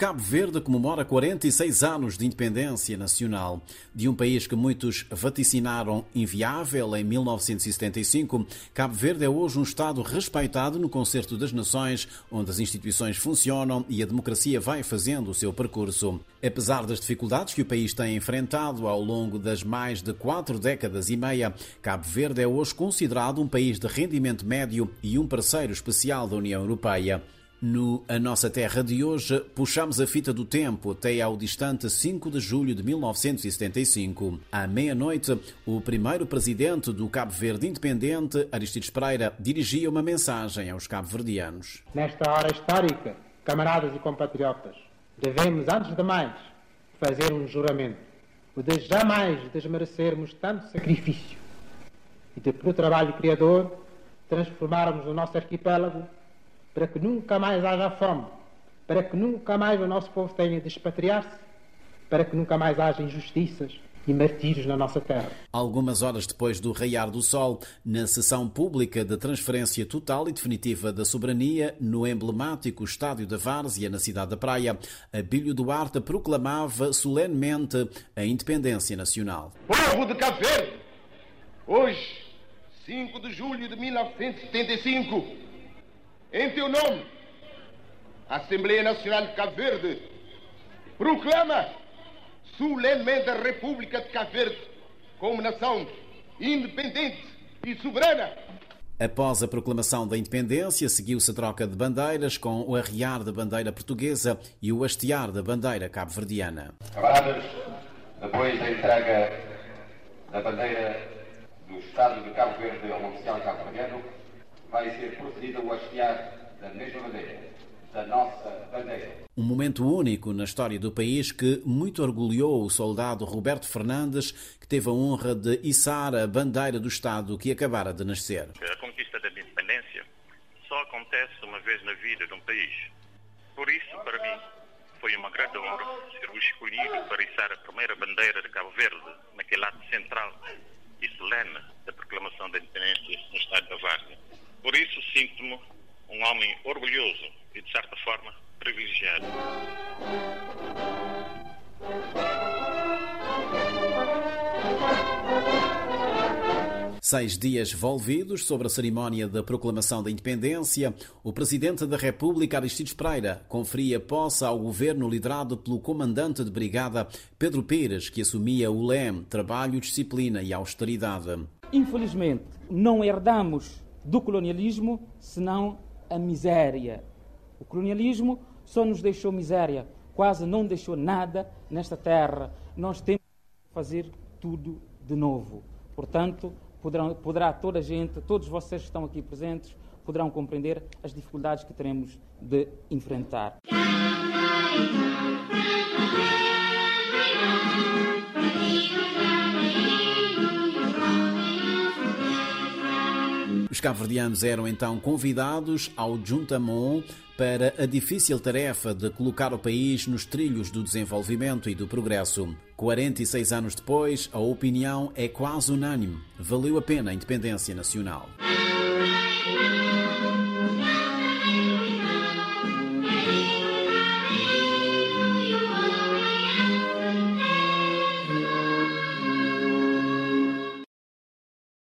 Cabo Verde comemora 46 anos de independência nacional. De um país que muitos vaticinaram inviável em 1975, Cabo Verde é hoje um Estado respeitado no concerto das nações, onde as instituições funcionam e a democracia vai fazendo o seu percurso. Apesar das dificuldades que o país tem enfrentado ao longo das mais de quatro décadas e meia, Cabo Verde é hoje considerado um país de rendimento médio e um parceiro especial da União Europeia. No A Nossa Terra de hoje, puxamos a fita do tempo até ao distante 5 de julho de 1975. À meia-noite, o primeiro presidente do Cabo Verde Independente, Aristides Pereira, dirigia uma mensagem aos cabo-verdianos. Nesta hora histórica, camaradas e compatriotas, devemos, antes de mais, fazer um juramento, o de jamais desmerecermos tanto sacrifício e de, pelo trabalho criador, transformarmos o nosso arquipélago para que nunca mais haja fome, para que nunca mais o nosso povo tenha de expatriar-se, para que nunca mais haja injustiças e martírios na nossa terra. Algumas horas depois do raiar do sol, na sessão pública de transferência total e definitiva da soberania no emblemático Estádio da Várzea, na cidade da Praia, Abílio Duarte proclamava solenemente a independência nacional. Povo de Cabo Verde, hoje, 5 de julho de 1975, em teu nome, a Assembleia Nacional de Cabo Verde proclama solenemente a República de Cabo Verde como nação independente e soberana. Após a proclamação da independência, seguiu-se a troca de bandeiras com o arriar da bandeira portuguesa e o hastear da bandeira cabo-verdiana. Camaradas, depois da entrega da bandeira do Estado de Cabo Verde ao oficial cabo-verdiano, vai ser procedido o hastear da mesma bandeira, da nossa bandeira. Um momento único na história do país que muito orgulhou o soldado Roberto Fernandes, que teve a honra de içar a bandeira do Estado que acabara de nascer. A conquista da independência só acontece uma vez na vida de um país. Por isso, para mim, foi uma grande honra ser o escolhido para içar a primeira bandeira de Cabo Verde, naquele ato central e solene da proclamação da independência no Estado da Várzea. Por isso sinto-me um homem orgulhoso e, de certa forma, privilegiado. Seis dias envolvidos sobre a cerimónia da proclamação da independência, o Presidente da República, Aristides Pereira, conferia posse ao governo liderado pelo comandante de brigada, Pedro Pires, que assumia o leme Trabalho, Disciplina e Austeridade. Infelizmente, não herdamos do colonialismo senão a miséria. O colonialismo só nos deixou miséria, quase não deixou nada nesta terra. Nós temos que fazer tudo de novo. Portanto, poderão, poderá toda a gente, todos vocês que estão aqui presentes, poderão compreender as dificuldades que teremos de enfrentar. Os cabo-verdianos eram então convidados ao Juntamon para a difícil tarefa de colocar o país nos trilhos do desenvolvimento e do progresso. 46 anos depois, a opinião é quase unânime. Valeu a pena a independência nacional.